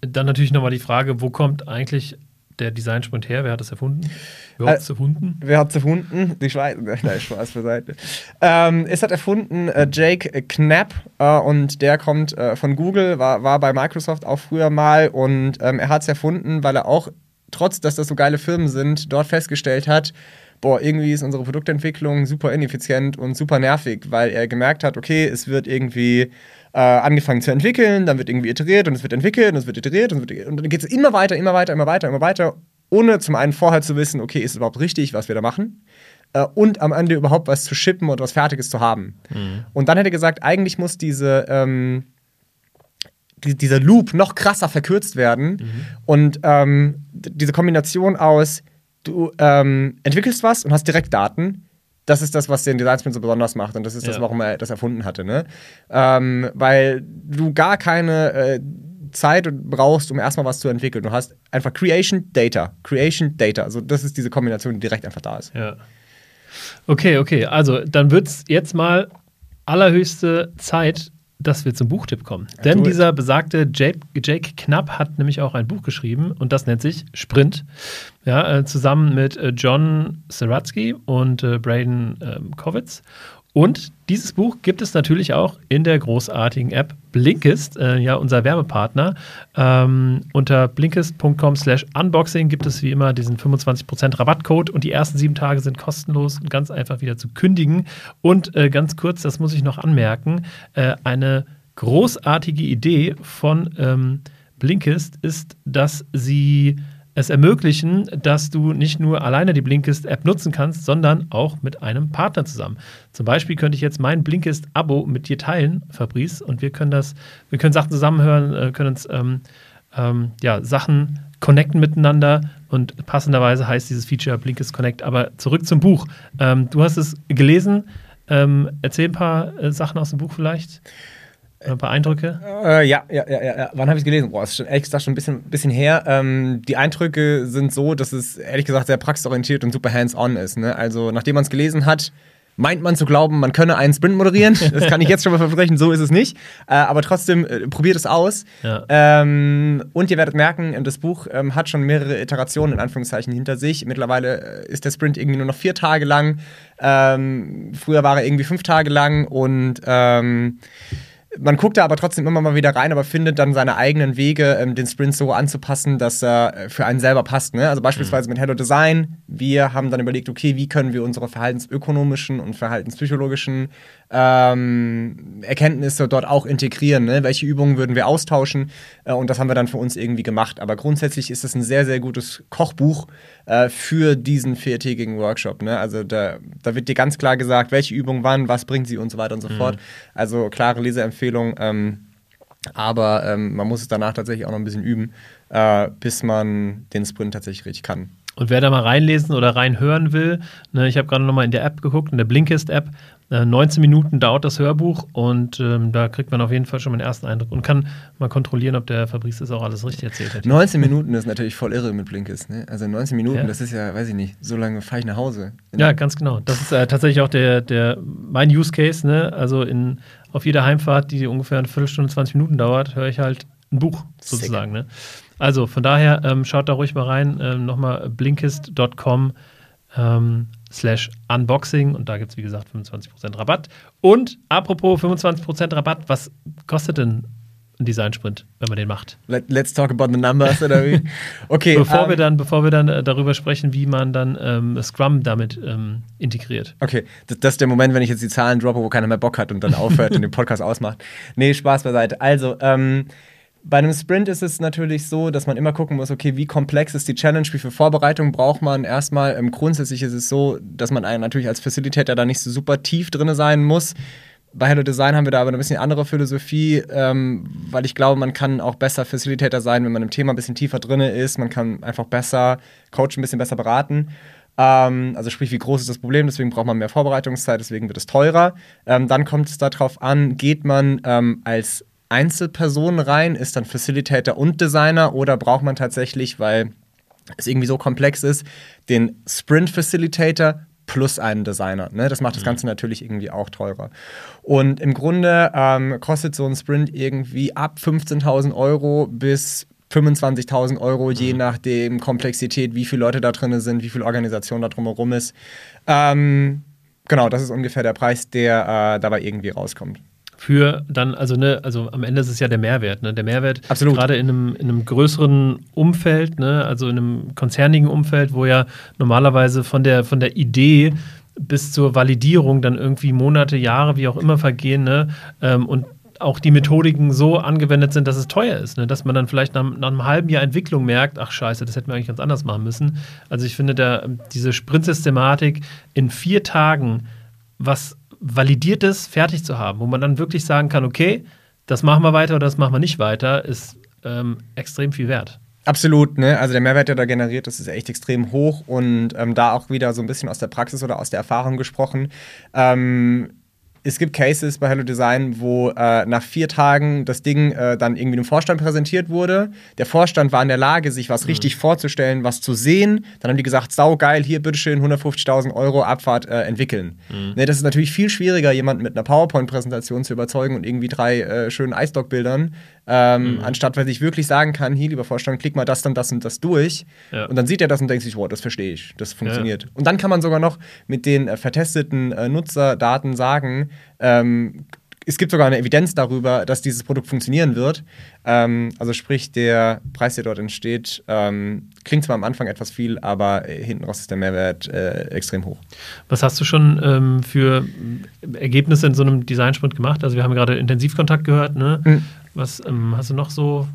dann natürlich nochmal die Frage, wo kommt eigentlich der Designsprint her? Wer hat das erfunden? Wer hat es äh, erfunden? Wer hat es erfunden? Die Schweiz. Nein, Spaß beiseite. Ähm, es hat erfunden äh, Jake Knapp äh, und der kommt äh, von Google, war, war bei Microsoft auch früher mal und ähm, er hat es erfunden, weil er auch, trotz dass das so geile Firmen sind, dort festgestellt hat, boah, irgendwie ist unsere Produktentwicklung super ineffizient und super nervig, weil er gemerkt hat, okay, es wird irgendwie äh, angefangen zu entwickeln, dann wird irgendwie iteriert und es wird entwickelt und es wird iteriert und, wird, und dann geht es immer weiter, immer weiter, immer weiter, immer weiter, ohne zum einen vorher zu wissen, okay, ist es überhaupt richtig, was wir da machen? Äh, und am Ende überhaupt was zu shippen und was Fertiges zu haben. Mhm. Und dann hätte er gesagt, eigentlich muss diese, ähm, die, dieser Loop noch krasser verkürzt werden. Mhm. Und ähm, diese Kombination aus, du ähm, entwickelst was und hast direkt Daten, das ist das, was den Design Sprint so besonders macht und das ist das, warum er das erfunden hatte. Ne? Ähm, weil du gar keine äh, Zeit brauchst, um erstmal was zu entwickeln. Du hast einfach Creation, Data, Creation, Data. Also das ist diese Kombination, die direkt einfach da ist. Ja. Okay, okay. Also dann wird es jetzt mal allerhöchste Zeit, dass wir zum Buchtipp kommen. Ja, Denn dieser besagte Jake, Jake, Knapp hat nämlich auch ein Buch geschrieben und das nennt sich Sprint. Ja, äh, zusammen mit äh, John Seratsky und äh, Braden ähm, Kovitz. Und dieses Buch gibt es natürlich auch in der großartigen App Blinkist, äh, ja unser Werbepartner. Ähm, unter blinkist.com slash unboxing gibt es wie immer diesen 25% Rabattcode und die ersten sieben Tage sind kostenlos und ganz einfach wieder zu kündigen. Und äh, ganz kurz, das muss ich noch anmerken, äh, eine großartige Idee von ähm, Blinkist ist, dass sie es ermöglichen, dass du nicht nur alleine die Blinkist-App nutzen kannst, sondern auch mit einem Partner zusammen. Zum Beispiel könnte ich jetzt mein Blinkist-Abo mit dir teilen, Fabrice, und wir können das, wir können Sachen zusammenhören, äh, können uns ähm, ähm, ja, Sachen connecten miteinander und passenderweise heißt dieses Feature Blinkist Connect. Aber zurück zum Buch. Ähm, du hast es gelesen. Ähm, erzähl ein paar äh, Sachen aus dem Buch vielleicht. Ein paar Eindrücke? Äh, ja, ja, ja, ja. Wann habe ich es gelesen? Boah, ist schon, ehrlich gesagt schon ein bisschen, bisschen her. Ähm, die Eindrücke sind so, dass es ehrlich gesagt sehr praxisorientiert und super hands-on ist. Ne? Also, nachdem man es gelesen hat, meint man zu glauben, man könne einen Sprint moderieren. Das kann ich jetzt schon mal versprechen, so ist es nicht. Äh, aber trotzdem, äh, probiert es aus. Ja. Ähm, und ihr werdet merken, das Buch ähm, hat schon mehrere Iterationen in Anführungszeichen hinter sich. Mittlerweile äh, ist der Sprint irgendwie nur noch vier Tage lang. Ähm, früher war er irgendwie fünf Tage lang und ähm, man guckt da aber trotzdem immer mal wieder rein, aber findet dann seine eigenen Wege, ähm, den Sprint so anzupassen, dass er äh, für einen selber passt. Ne? Also beispielsweise mhm. mit Hello Design. Wir haben dann überlegt, okay, wie können wir unsere verhaltensökonomischen und verhaltenspsychologischen ähm, Erkenntnisse dort auch integrieren. Ne? Welche Übungen würden wir austauschen? Äh, und das haben wir dann für uns irgendwie gemacht. Aber grundsätzlich ist es ein sehr, sehr gutes Kochbuch äh, für diesen viertägigen Workshop. Ne? Also da, da wird dir ganz klar gesagt, welche Übung wann, was bringt sie und so weiter und so mhm. fort. Also klare Leseempfehlung. Ähm, aber ähm, man muss es danach tatsächlich auch noch ein bisschen üben, äh, bis man den Sprint tatsächlich richtig kann. Und wer da mal reinlesen oder reinhören will, ne, ich habe gerade nochmal in der App geguckt, in der Blinkist-App, 19 äh, Minuten dauert das Hörbuch und ähm, da kriegt man auf jeden Fall schon mal einen ersten Eindruck und kann mal kontrollieren, ob der Fabrice das auch alles richtig erzählt hat. 19 Minuten ist natürlich voll irre mit Blinkist. Ne? Also 19 Minuten, ja. das ist ja, weiß ich nicht, so lange fahre ich nach Hause. Ja, ganz genau. Das ist äh, tatsächlich auch der, der, mein Use Case. Ne? Also in, auf jeder Heimfahrt, die ungefähr eine Viertelstunde, 20 Minuten dauert, höre ich halt ein Buch sozusagen. Ne? Also von daher ähm, schaut da ruhig mal rein. Ähm, Nochmal blinkist.com. Ähm, slash Unboxing und da gibt es, wie gesagt, 25% Rabatt. Und apropos 25% Rabatt, was kostet denn ein Design-Sprint, wenn man den macht? Let, let's talk about the numbers, oder wie? Okay. bevor, um, wir ähm, dann, bevor wir dann äh, darüber sprechen, wie man dann ähm, Scrum damit ähm, integriert. Okay, das, das, ist der Moment, wenn ich jetzt die Zahlen droppe, wo keiner mehr Bock hat und dann aufhört und den Podcast ausmacht. Nee, Spaß beiseite. Also, ähm, bei einem Sprint ist es natürlich so, dass man immer gucken muss, okay, wie komplex ist die Challenge, wie viel Vorbereitung braucht man. Erstmal, ähm, grundsätzlich ist es so, dass man natürlich als Facilitator da nicht so super tief drin sein muss. Bei Hello Design haben wir da aber eine bisschen andere Philosophie, ähm, weil ich glaube, man kann auch besser Facilitator sein, wenn man im Thema ein bisschen tiefer drin ist. Man kann einfach besser coachen, ein bisschen besser beraten. Ähm, also sprich, wie groß ist das Problem? Deswegen braucht man mehr Vorbereitungszeit, deswegen wird es teurer. Ähm, dann kommt es darauf an, geht man ähm, als Einzelpersonen rein? Ist dann Facilitator und Designer oder braucht man tatsächlich, weil es irgendwie so komplex ist, den Sprint Facilitator plus einen Designer. Ne? Das macht das mhm. Ganze natürlich irgendwie auch teurer. Und im Grunde ähm, kostet so ein Sprint irgendwie ab 15.000 Euro bis 25.000 Euro, je mhm. nachdem Komplexität, wie viele Leute da drin sind, wie viel Organisation da drumherum ist. Ähm, genau, das ist ungefähr der Preis, der äh, dabei irgendwie rauskommt für dann, also ne, also am Ende ist es ja der Mehrwert, ne? Der Mehrwert gerade in einem, in einem größeren Umfeld, ne, also in einem konzernigen Umfeld, wo ja normalerweise von der, von der Idee bis zur Validierung dann irgendwie Monate, Jahre, wie auch immer vergehen, ne? Ähm, und auch die Methodiken so angewendet sind, dass es teuer ist. Ne? Dass man dann vielleicht nach, nach, einem halben Jahr Entwicklung merkt, ach scheiße, das hätten wir eigentlich ganz anders machen müssen. Also ich finde, der, diese Sprint-Systematik in vier Tagen was validiertes fertig zu haben, wo man dann wirklich sagen kann, okay, das machen wir weiter oder das machen wir nicht weiter, ist ähm, extrem viel wert. Absolut, ne? Also der Mehrwert, der da generiert ist, ist echt extrem hoch und ähm, da auch wieder so ein bisschen aus der Praxis oder aus der Erfahrung gesprochen. Ähm, es gibt Cases bei Hello Design, wo äh, nach vier Tagen das Ding äh, dann irgendwie dem Vorstand präsentiert wurde. Der Vorstand war in der Lage, sich was mhm. richtig vorzustellen, was zu sehen. Dann haben die gesagt, sau geil, hier bitteschön 150.000 Euro Abfahrt äh, entwickeln. Mhm. Ne, das ist natürlich viel schwieriger, jemanden mit einer PowerPoint-Präsentation zu überzeugen und irgendwie drei äh, schönen iStock-Bildern, ähm, mhm. anstatt weil ich wirklich sagen kann, hier, lieber Vorstand, klick mal das, dann das und das durch. Ja. Und dann sieht er das und denkt sich, wow, das verstehe ich, das funktioniert. Ja. Und dann kann man sogar noch mit den äh, vertesteten äh, Nutzerdaten sagen, ähm, es gibt sogar eine Evidenz darüber, dass dieses Produkt funktionieren wird. Ähm, also sprich, der Preis, der dort entsteht, ähm, klingt zwar am Anfang etwas viel, aber äh, hinten raus ist der Mehrwert äh, extrem hoch. Was hast du schon ähm, für Ergebnisse in so einem Designsprint gemacht? Also wir haben gerade Intensivkontakt gehört. Ne? Mhm. Was ähm, hast du noch so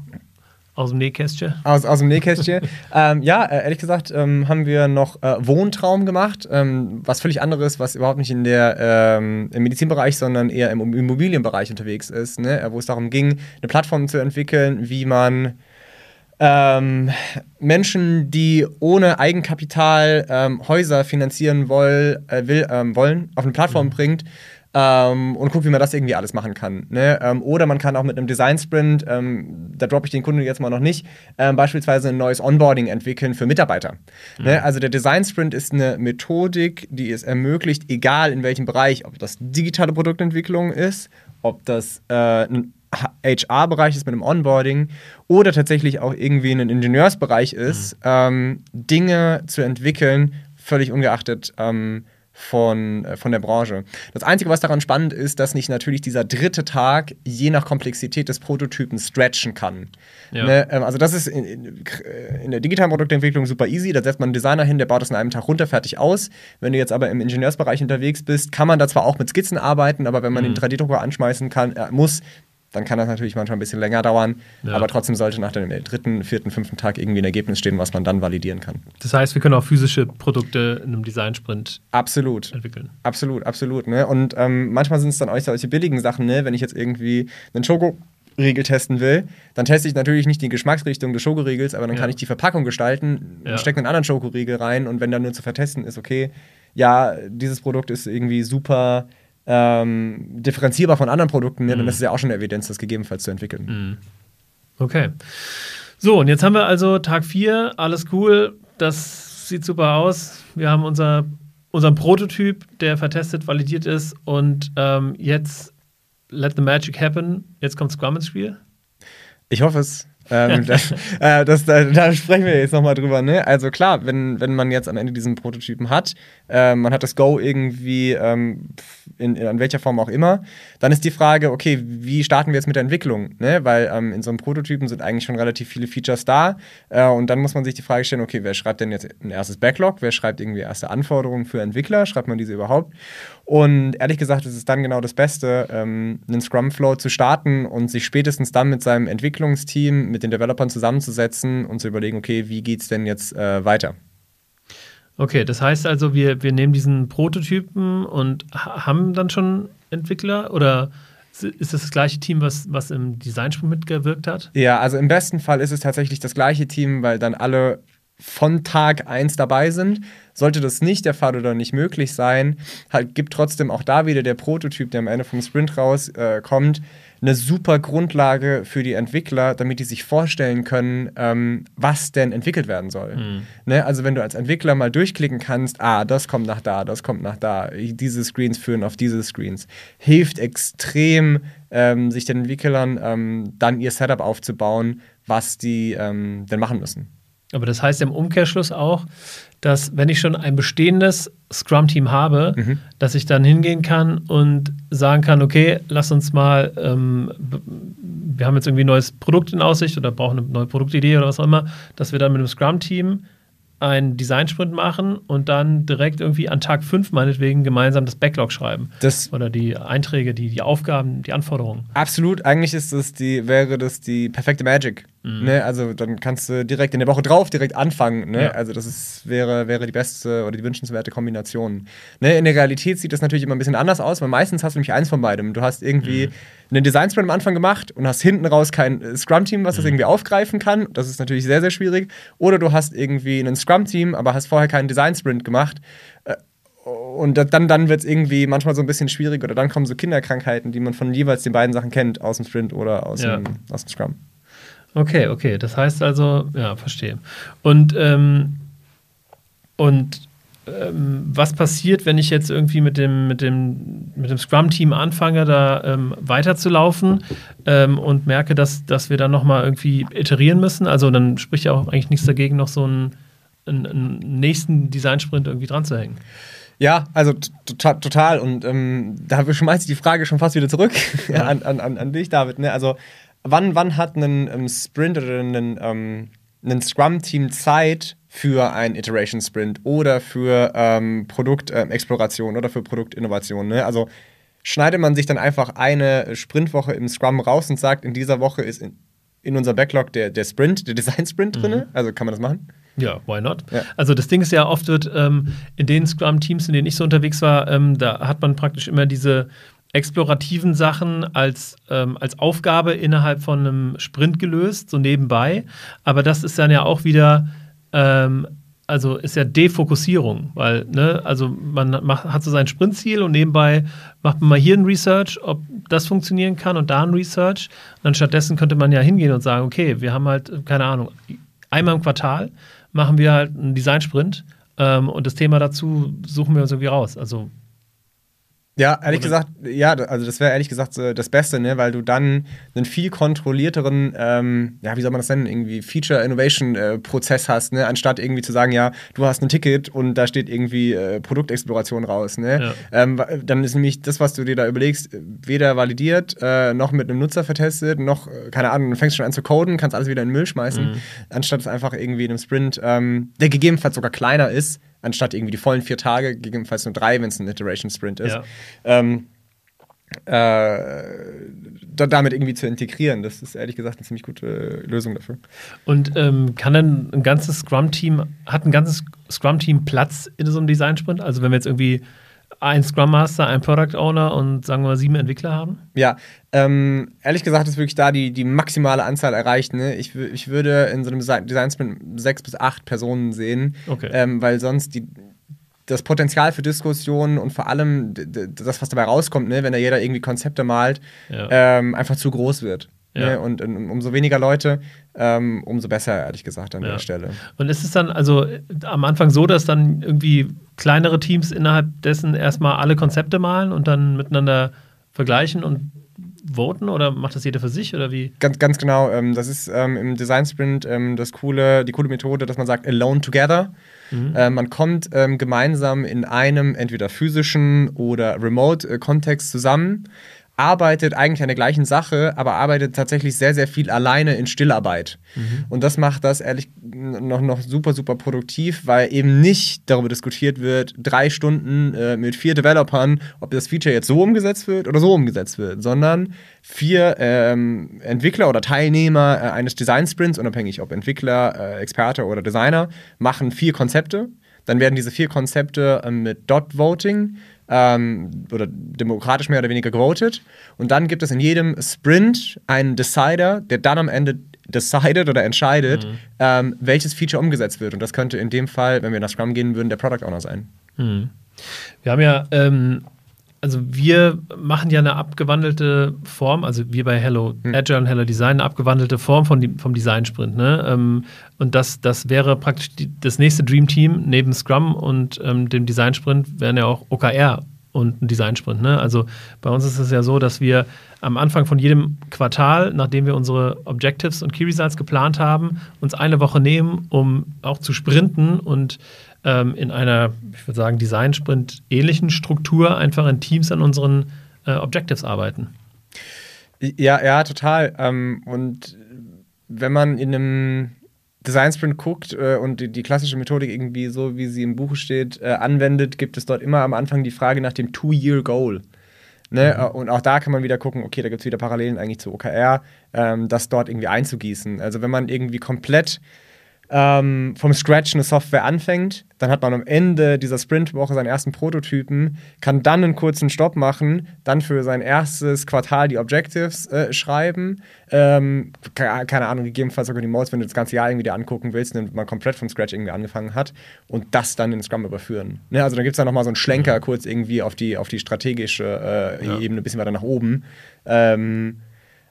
Aus dem Nähkästchen? Aus, aus dem Nähkästchen. ähm, ja, äh, ehrlich gesagt ähm, haben wir noch äh, Wohntraum gemacht, ähm, was völlig anderes, was überhaupt nicht in der, ähm, im Medizinbereich, sondern eher im Immobilienbereich unterwegs ist, ne? Äh, wo es darum ging, eine Plattform zu entwickeln, wie man ähm, Menschen, die ohne Eigenkapital ähm, Häuser finanzieren woll, äh, will, wollen, auf eine Plattform mhm. bringt ähm, und guckt, wie man das irgendwie alles machen kann. Ne? Ähm, oder man kann auch mit einem Design-Sprint, ähm, da droppe ich den Kunden jetzt mal noch nicht, ähm, beispielsweise ein neues Onboarding entwickeln für Mitarbeiter. Mhm. Ne? Also der Design-Sprint ist eine Methodik, die es ermöglicht, egal in welchem Bereich, ob das digitale Produktentwicklung ist, ob das äh, ein HR-Bereich ist mit einem Onboarding oder tatsächlich auch irgendwie ein Ingenieursbereich ist, mhm. ähm, Dinge zu entwickeln, völlig ungeachtet, ähm, von, äh, von der Branche. Das Einzige, was daran spannend ist, dass nicht natürlich dieser dritte Tag je nach Komplexität des Prototypen stretchen kann. Ja. Ne? Ähm, also das ist in, in, in, der digitalen Produktentwicklung super easy. Da setzt man einen Designer hin, der baut das in einem Tag runter, fertig aus. Wenn du jetzt aber im Ingenieursbereich unterwegs bist, kann man da zwar auch mit Skizzen arbeiten, aber wenn man mhm. den 3D-Drucker anschmeißen kann, äh, muss, dann kann das natürlich manchmal ein bisschen länger dauern. Ja. Aber trotzdem sollte nach dem dritten, vierten, fünften Tag irgendwie ein Ergebnis stehen, was man dann validieren kann. Das heißt, wir können auch physische Produkte in einem Design-Sprint absolut. entwickeln. Absolut, absolut. Ne? Und ähm, manchmal sind es dann auch solche billigen Sachen, ne? wenn ich jetzt irgendwie einen Schoko. Riegel testen will, dann teste ich natürlich nicht die Geschmacksrichtung des Schokoriegels, aber dann ja. kann ich die Verpackung gestalten, ja. stecke einen anderen Schokoriegel rein und wenn dann nur zu vertesten ist, okay, ja, dieses Produkt ist irgendwie super ähm, differenzierbar von anderen Produkten, mhm. dann ist es ja auch schon eine Evidenz, das gegebenenfalls zu entwickeln. Mhm. Okay. So, und jetzt haben wir also Tag 4, alles cool, das sieht super aus. Wir haben unser, unseren Prototyp, der vertestet, validiert ist und ähm, jetzt let the magic happen. Jetzt kommt Scrum ins Spiel. Ich hoffe es. Ähm, das, äh, das, da, da, sprechen wir jetzt nochmal drüber. Ne? Also klar, wenn, wenn man jetzt am Ende diesen Prototypen hat, äh, man hat das Go irgendwie ähm, in, in, welcher Form auch immer, dann ist die Frage, okay, wie starten wir jetzt mit der Entwicklung? Ne? Weil ähm, in so einem Prototypen sind eigentlich schon relativ viele Features da äh, und dann muss man sich die Frage stellen, okay, wer schreibt denn jetzt ein erstes Backlog? Wer schreibt irgendwie erste Anforderungen für Entwickler? Schreibt man diese überhaupt? Und ehrlich gesagt ist es dann genau das Beste, ähm, einen Scrum-Flow zu starten und sich spätestens dann mit seinem Entwicklungsteam, mit den Developern zusammenzusetzen und zu überlegen, okay, wie geht es denn jetzt äh, weiter? Okay, das heißt also, wir, wir nehmen diesen Prototypen und haben dann schon Entwickler oder ist das das gleiche Team, was, was im Designsprung mitgewirkt hat? Ja, also im besten Fall ist es tatsächlich das gleiche Team, weil dann alle von Tag 1 dabei sind. Sollte das nicht der Fall oder nicht möglich sein, halt, gibt trotzdem auch da wieder der Prototyp, der am Ende vom Sprint rauskommt, äh, eine super Grundlage für die Entwickler, damit die sich vorstellen können, ähm, was denn entwickelt werden soll. Mhm. Ne? Also wenn du als Entwickler mal durchklicken kannst, ah, das kommt nach da, das kommt nach da, diese Screens führen auf diese Screens, hilft extrem, ähm, sich den Entwicklern ähm, dann ihr Setup aufzubauen, was die ähm, denn machen müssen. Aber das heißt im Umkehrschluss auch, dass wenn ich schon ein bestehendes Scrum-Team habe, mhm. dass ich dann hingehen kann und sagen kann, okay, lass uns mal, ähm, wir haben jetzt irgendwie ein neues Produkt in Aussicht oder brauchen eine neue Produktidee oder was auch immer, dass wir dann mit einem Scrum-Team einen Designsprint machen und dann direkt irgendwie an Tag 5 meinetwegen gemeinsam das Backlog schreiben. Das Oder die Einträge, die, die Aufgaben, die Anforderungen. Absolut, eigentlich ist das die, wäre das die perfekte Magic. Mhm. Ne? Also dann kannst du direkt in der Woche drauf direkt anfangen. Ne? Ja. Also das ist, wäre, wäre die beste oder die wünschenswerte Kombination. Ne? In der Realität sieht das natürlich immer ein bisschen anders aus, weil meistens hast du nämlich eins von beidem. Du hast irgendwie mhm einen Design-Sprint am Anfang gemacht und hast hinten raus kein äh, Scrum-Team, was das mhm. irgendwie aufgreifen kann. Das ist natürlich sehr, sehr schwierig. Oder du hast irgendwie ein Scrum-Team, aber hast vorher keinen Design-Sprint gemacht. Äh, und dann, dann wird es irgendwie manchmal so ein bisschen schwierig oder dann kommen so Kinderkrankheiten, die man von jeweils den beiden Sachen kennt, aus dem Sprint oder aus, ja. dem, aus dem Scrum. Okay, okay. Das heißt also, ja, verstehe. Und, ähm, und ähm, was passiert, wenn ich jetzt irgendwie mit dem, mit dem, mit dem Scrum-Team anfange, da ähm, weiterzulaufen ähm, und merke, dass, dass wir dann nochmal irgendwie iterieren müssen? Also dann spricht ja auch eigentlich nichts dagegen, noch so einen, einen, einen nächsten Design-Sprint irgendwie dran zu hängen. Ja, also total. Und ähm, da schmeiße ich die Frage schon fast wieder zurück ja. an, an, an dich, David. Ne? Also, wann, wann hat ein um, Sprint oder ein, um, ein Scrum-Team Zeit, für einen Iteration Sprint oder für ähm, Produktexploration äh, oder für Produktinnovation. Ne? Also schneidet man sich dann einfach eine Sprintwoche im Scrum raus und sagt, in dieser Woche ist in in unser Backlog der, der Sprint, der Design-Sprint mhm. drin. Also kann man das machen? Ja, why not? Ja. Also das Ding ist ja, oft wird ähm, in den Scrum-Teams, in denen ich so unterwegs war, ähm, da hat man praktisch immer diese explorativen Sachen als, ähm, als Aufgabe innerhalb von einem Sprint gelöst, so nebenbei. Aber das ist dann ja auch wieder, ähm, also ist ja Defokussierung, weil, ne, also man macht, hat so sein Sprintziel und nebenbei macht man mal hier ein Research, ob das funktionieren kann und da ein Research. Und dann stattdessen könnte man ja hingehen und sagen, okay, wir haben halt, keine Ahnung, einmal im Quartal machen wir halt einen Design-Sprint ähm, und das Thema dazu suchen wir uns irgendwie raus. Also ja, ehrlich Oder? gesagt, ja, also das wäre ehrlich gesagt das Beste, ne, weil du dann einen viel kontrollierteren, ähm, ja, wie soll man das nennen, irgendwie Feature-Innovation-Prozess hast, ne, anstatt irgendwie zu sagen, ja, du hast ein Ticket und da steht irgendwie äh, Produktexploration raus, ne. Ja. Ähm, dann ist nämlich das, was du dir da überlegst, weder validiert, äh, noch mit einem Nutzer vertestet, noch, äh, keine Ahnung, du fängst schon an zu coden, kannst alles wieder in den Müll schmeißen, mhm. anstatt es einfach irgendwie in einem Sprint, ähm, der gegebenenfalls sogar kleiner ist, anstatt irgendwie die vollen vier Tage, gegebenenfalls nur drei, wenn es ein Iteration Sprint ist. Ja. Ähm, äh, damit irgendwie zu integrieren. Das ist ehrlich gesagt eine ziemlich gute Lösung dafür. Und ähm, kann dann ein ganzes Scrum-Team, hat ein ganzes Scrum-Team Platz in so einem Design-Sprint? Also wenn wir jetzt irgendwie ein Scrum Master, ein Product Owner und sagen wir mal sieben Entwickler haben? Ja, ähm, ehrlich gesagt ist wirklich da die, die maximale Anzahl erreicht. Ne? Ich, ich würde in so einem Design Sprint sechs bis acht Personen sehen, okay. ähm, weil sonst die, das Potenzial für Diskussionen und vor allem das, was dabei rauskommt, ne, wenn da jeder irgendwie Konzepte malt, ja. ähm, einfach zu groß wird. Ja. Ne? Und, und, umso weniger Leute, ähm, umso besser, ehrlich gesagt, an ja. der Stelle. Und ist es dann also am Anfang so, dass dann irgendwie kleinere Teams innerhalb dessen erstmal alle Konzepte malen und dann miteinander vergleichen und voten oder macht das jeder für sich oder wie? Ganz, ganz genau. Ähm, das ist ähm, im Design Sprint ähm, das coole, die coole Methode, dass man sagt, alone together. Mhm. Äh, man kommt ähm, gemeinsam in einem entweder physischen oder Remote-Kontext zusammen arbeitet eigentlich an der gleichen Sache, aber arbeitet tatsächlich sehr, sehr viel alleine in Stillarbeit. Mhm. Und das macht das ehrlich noch, noch super, super produktiv, weil eben nicht darüber diskutiert wird, drei Stunden äh, mit vier Developern, ob das Feature jetzt so umgesetzt wird oder so umgesetzt wird, sondern vier ähm, Entwickler oder Teilnehmer äh, eines Design-Sprints, unabhängig ob Entwickler, äh, Experte oder Designer, machen vier Konzepte. Dann werden diese vier Konzepte äh, mit Dot-Voting ähm, oder demokratisch mehr oder weniger gewotet. Und dann gibt es in jedem Sprint einen Decider, der dann am Ende decided oder entscheidet, mhm. ähm, welches Feature umgesetzt wird. Und das könnte in dem Fall, wenn wir nach Scrum gehen würden, der Product Owner sein. Mhm. Wir haben ja, ähm, also wir machen ja eine abgewandelte Form, also wir bei Hello mhm. Agile und Hello Design, eine abgewandelte Form von, vom Design Sprint. Ne? Ähm, und das, das wäre praktisch die, das nächste Dream Team neben Scrum und ähm, dem Design Sprint wären ja auch OKR und ein Design Sprint. Ne? Also bei uns ist es ja so, dass wir am Anfang von jedem Quartal, nachdem wir unsere Objectives und Key Results geplant haben, uns eine Woche nehmen, um auch zu sprinten und ähm, in einer, ich würde sagen, Design Sprint ähnlichen Struktur einfach in Teams an unseren äh, Objectives arbeiten. Ja, ja, total. Ähm, und wenn man in einem Design Sprint guckt äh, und die, die, klassische Methodik irgendwie so, wie sie im Buch steht, äh, anwendet, gibt es dort immer am Anfang die Frage nach dem Two-Year-Goal. Ne? Mhm. Und auch da kann man wieder gucken, okay, da gibt es wieder Parallelen eigentlich zu OKR, ähm, das dort irgendwie einzugießen. Also wenn man irgendwie komplett ähm, vom Scratch eine Software anfängt, dann hat man am Ende dieser Sprintwoche seinen ersten Prototypen, kann dann einen kurzen Stopp machen, dann für sein erstes Quartal die Objectives äh, schreiben. Ähm, keine, Ahnung, gegebenenfalls sogar die Modes, wenn du das ganze Jahr irgendwie dir angucken willst, wenn man komplett vom Scratch irgendwie angefangen hat und das dann in Scrum überführen. Ne? Also da gibt es dann nochmal so einen Schlenker mhm. kurz irgendwie auf die, auf die strategische äh, ja. Ebene, ein bisschen weiter nach oben. Ähm,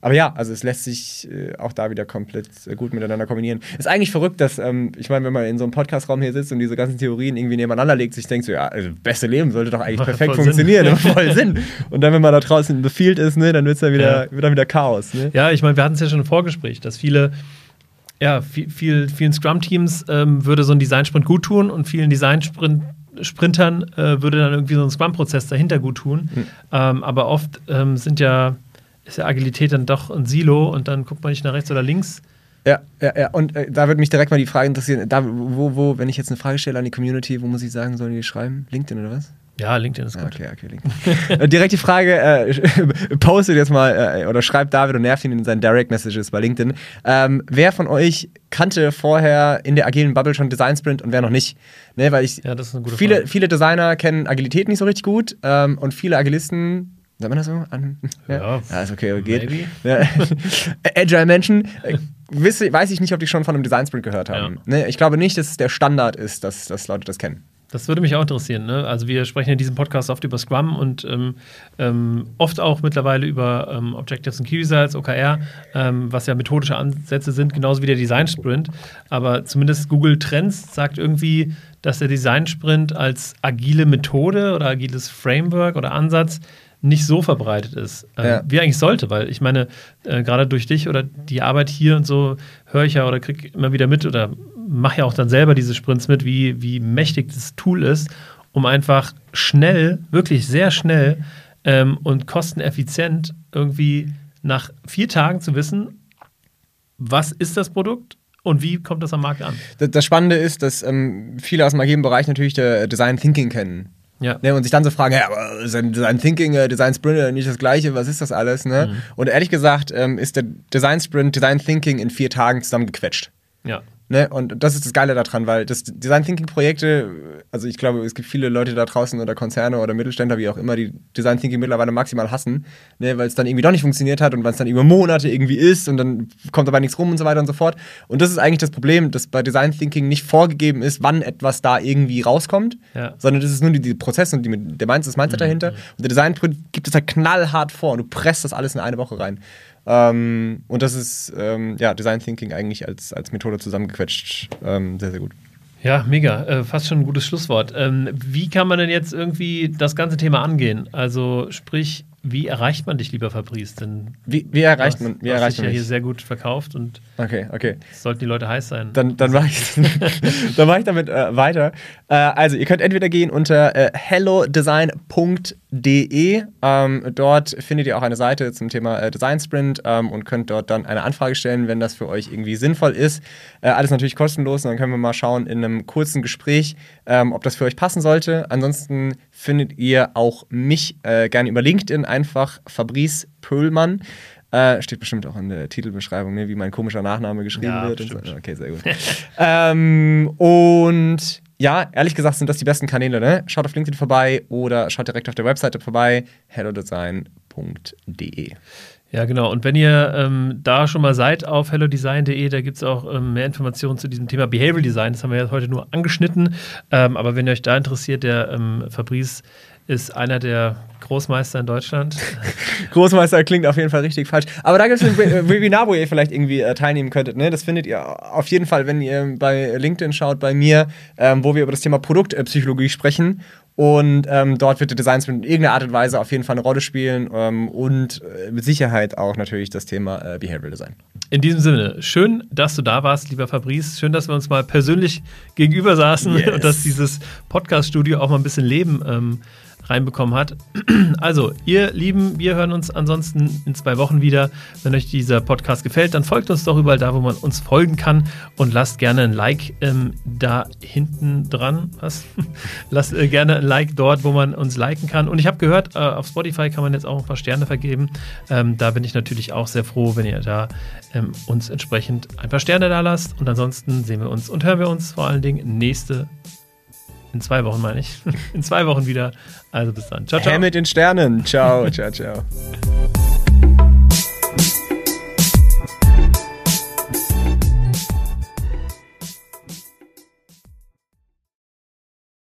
aber ja, also es lässt sich äh, auch da wieder komplett äh, gut miteinander kombinieren. Ist eigentlich verrückt, dass, ähm, ich meine, wenn man in so einem Podcastraum hier sitzt und diese ganzen Theorien irgendwie nebeneinander legt, sich denkt so, ja, also beste Leben sollte doch eigentlich perfekt funktionieren, Sinn. voll Sinn. Und dann, wenn man da draußen in the field ist, ne, dann wird es dann wieder, ja. wird dann wieder Chaos. Ne? Ja, ich meine, wir hatten es ja schon im Vorgespräch, dass viele ja, viel, viel, vielen Scrum-Teams ähm, würde so ein Design-Sprint gut tun und vielen Design-Sprint Sprintern äh, würde dann irgendwie so ein Scrum-Prozess dahinter gut tun. Mhm. Ähm, aber oft ähm, sind ja ist ja Agilität dann doch ein Silo und dann guckt man nicht nach rechts oder links. Ja, ja, ja. Und äh, da würde mich direkt mal die Frage interessieren, da, wo, wo, wenn ich jetzt eine Frage stelle an die Community, wo muss ich sagen, sollen die schreiben? LinkedIn oder was? Ja, LinkedIn ist gut. Okay, okay, LinkedIn. Äh, Direkt die Frage, äh, postet jetzt mal äh, oder schreibt David und nervt ihn in seinen Direct Messages bei LinkedIn. Ähm, wer von euch kannte vorher in der agilen Bubble schon Design Sprint und wer noch nicht? Ne, weil ich Ja, das ist eine gute viele, Frage. viele Designer kennen Agilität nicht so richtig gut ähm, und viele Agilisten, sagt man das so? An, Ja, ja, ist okay, geht. Ja. Agile Menschen, äh, wisse, weiß ich nicht, ob die schon von einem Design Sprint gehört haben. Ne, ich glaube nicht, dass es der Standard ist, dass, dass Leute das kennen. Das würde mich auch interessieren. Ne? Also wir sprechen in diesem Podcast oft über Scrum und ähm, ähm, oft auch mittlerweile über ähm, Objectives und Key Results, OKR, ähm, was ja methodische Ansätze sind, genauso wie der Design Sprint. Aber zumindest Google Trends sagt irgendwie, dass der Design Sprint als agile Methode oder agiles Framework oder Ansatz nicht so verbreitet ist, äh, Ja. wie eigentlich sollte, weil ich meine, äh, gerade durch dich oder die Arbeit hier und so höre ich ja oder kriege immer wieder mit oder mache ja auch dann selber diese Sprints mit, wie, wie mächtig das Tool ist, um einfach schnell, wirklich sehr schnell ähm, und kosteneffizient irgendwie nach vier Tagen zu wissen, was ist das Produkt und wie kommt das am Markt an. Das, das Spannende ist, dass ähm, viele aus dem agilen Bereich natürlich der Design Thinking kennen. Ja. Ne, und sich dann so fragen, ja, aber Design Thinking, äh, Design Sprint äh, nicht das gleiche, was ist das alles? Ne? Mhm. Und ehrlich gesagt ähm, ist der Design Sprint, Design Thinking in vier Tagen zusammengequetscht. Ja. Ne? Und das ist das Geile daran, weil das Design Thinking Projekte, also ich glaube, es gibt viele Leute da draußen oder Konzerne oder Mittelständler, wie auch immer, die Design Thinking mittlerweile maximal hassen, ne? weil es dann irgendwie doch nicht funktioniert hat und weil es dann über Monate irgendwie ist und dann kommt dabei nichts rum und so weiter und so fort. Und das ist eigentlich das Problem, dass bei Design Thinking nicht vorgegeben ist, wann etwas da irgendwie rauskommt, Ja. sondern das ist nur die, die Prozesse und die, der Mindset, das Mindset dahinter. Und der Design gibt es halt knallhart vor und du presst das alles in eine Woche rein. Ähm, und das ist ähm, ja, Design Thinking eigentlich als, als Methode zusammengequetscht. Ähm, sehr, sehr gut. Ja, mega. Äh, fast schon ein gutes Schlusswort. Ähm, wie kann man denn jetzt irgendwie das ganze Thema angehen? Also sprich, wie erreicht man dich, lieber Fabrice? Denn Wie, wie erreicht man, wie erreicht man ja hier mich? sehr gut verkauft und Okay, okay. sollten die Leute heiß sein. Dann, dann mache ich, dann mach ich damit äh, weiter. Äh, also, ihr könnt entweder gehen unter äh, hellodesign.de. Ähm, dort findet ihr auch eine Seite zum Thema äh, Design Sprint ähm, und könnt dort dann eine Anfrage stellen, wenn das für euch irgendwie sinnvoll ist. Äh, alles natürlich kostenlos und dann können wir mal schauen in einem kurzen Gespräch, ähm, ob das für euch passen sollte. Ansonsten findet ihr auch mich äh, gerne über LinkedIn einfach Fabrice Pöhlmann. Äh, steht bestimmt auch in der Titelbeschreibung, ne, wie mein komischer Nachname geschrieben Ja, wird. Und so. Okay, sehr gut. ähm, und ja, ehrlich gesagt sind das die besten Kanäle. Ne? Schaut auf LinkedIn vorbei oder schaut direkt auf der Webseite vorbei, hellodesign.de. Ja, genau. Und wenn ihr ähm, da schon mal seid auf hellodesign.de, da gibt es auch ähm, mehr Informationen zu diesem Thema Behavioral Design. Das haben wir jetzt heute nur angeschnitten. Ähm, aber wenn ihr euch da interessiert, der ähm, Fabrice ist einer der Großmeister in Deutschland. Großmeister klingt auf jeden Fall richtig falsch. Aber da gibt es ein We- Webinar, wo ihr vielleicht irgendwie äh, teilnehmen könntet. Ne? Das findet ihr auf jeden Fall, wenn ihr bei LinkedIn schaut, bei mir, ähm, wo wir über das Thema Produktpsychologie sprechen. Und ähm, dort wird der Design in irgendeiner Art und Weise auf jeden Fall eine Rolle spielen ähm, und äh, mit Sicherheit auch natürlich das Thema äh, Behavioral Design. In diesem Sinne, schön, dass du da warst, lieber Fabrice. Schön, dass wir uns mal persönlich gegenüber saßen Yes. und dass dieses Podcast-Studio auch mal ein bisschen Leben ähm, reinbekommen hat. Also, ihr Lieben, wir hören uns ansonsten in zwei Wochen wieder. Wenn euch dieser Podcast gefällt, dann folgt uns doch überall da, wo man uns folgen kann und lasst gerne ein Like ähm, da hinten dran. Was? lasst äh, gerne ein Like dort, wo man uns liken kann. Und ich habe gehört, äh, auf Spotify kann man jetzt auch ein paar Sterne vergeben. Ähm, da bin ich natürlich auch sehr froh, wenn ihr da ähm, uns entsprechend ein paar Sterne da lasst. Und ansonsten sehen wir uns und hören wir uns vor allen Dingen nächste in zwei Wochen, meine ich. In zwei Wochen wieder. Also bis dann. Ciao, ciao. Hä mit den Sternen. Ciao, ciao, ciao.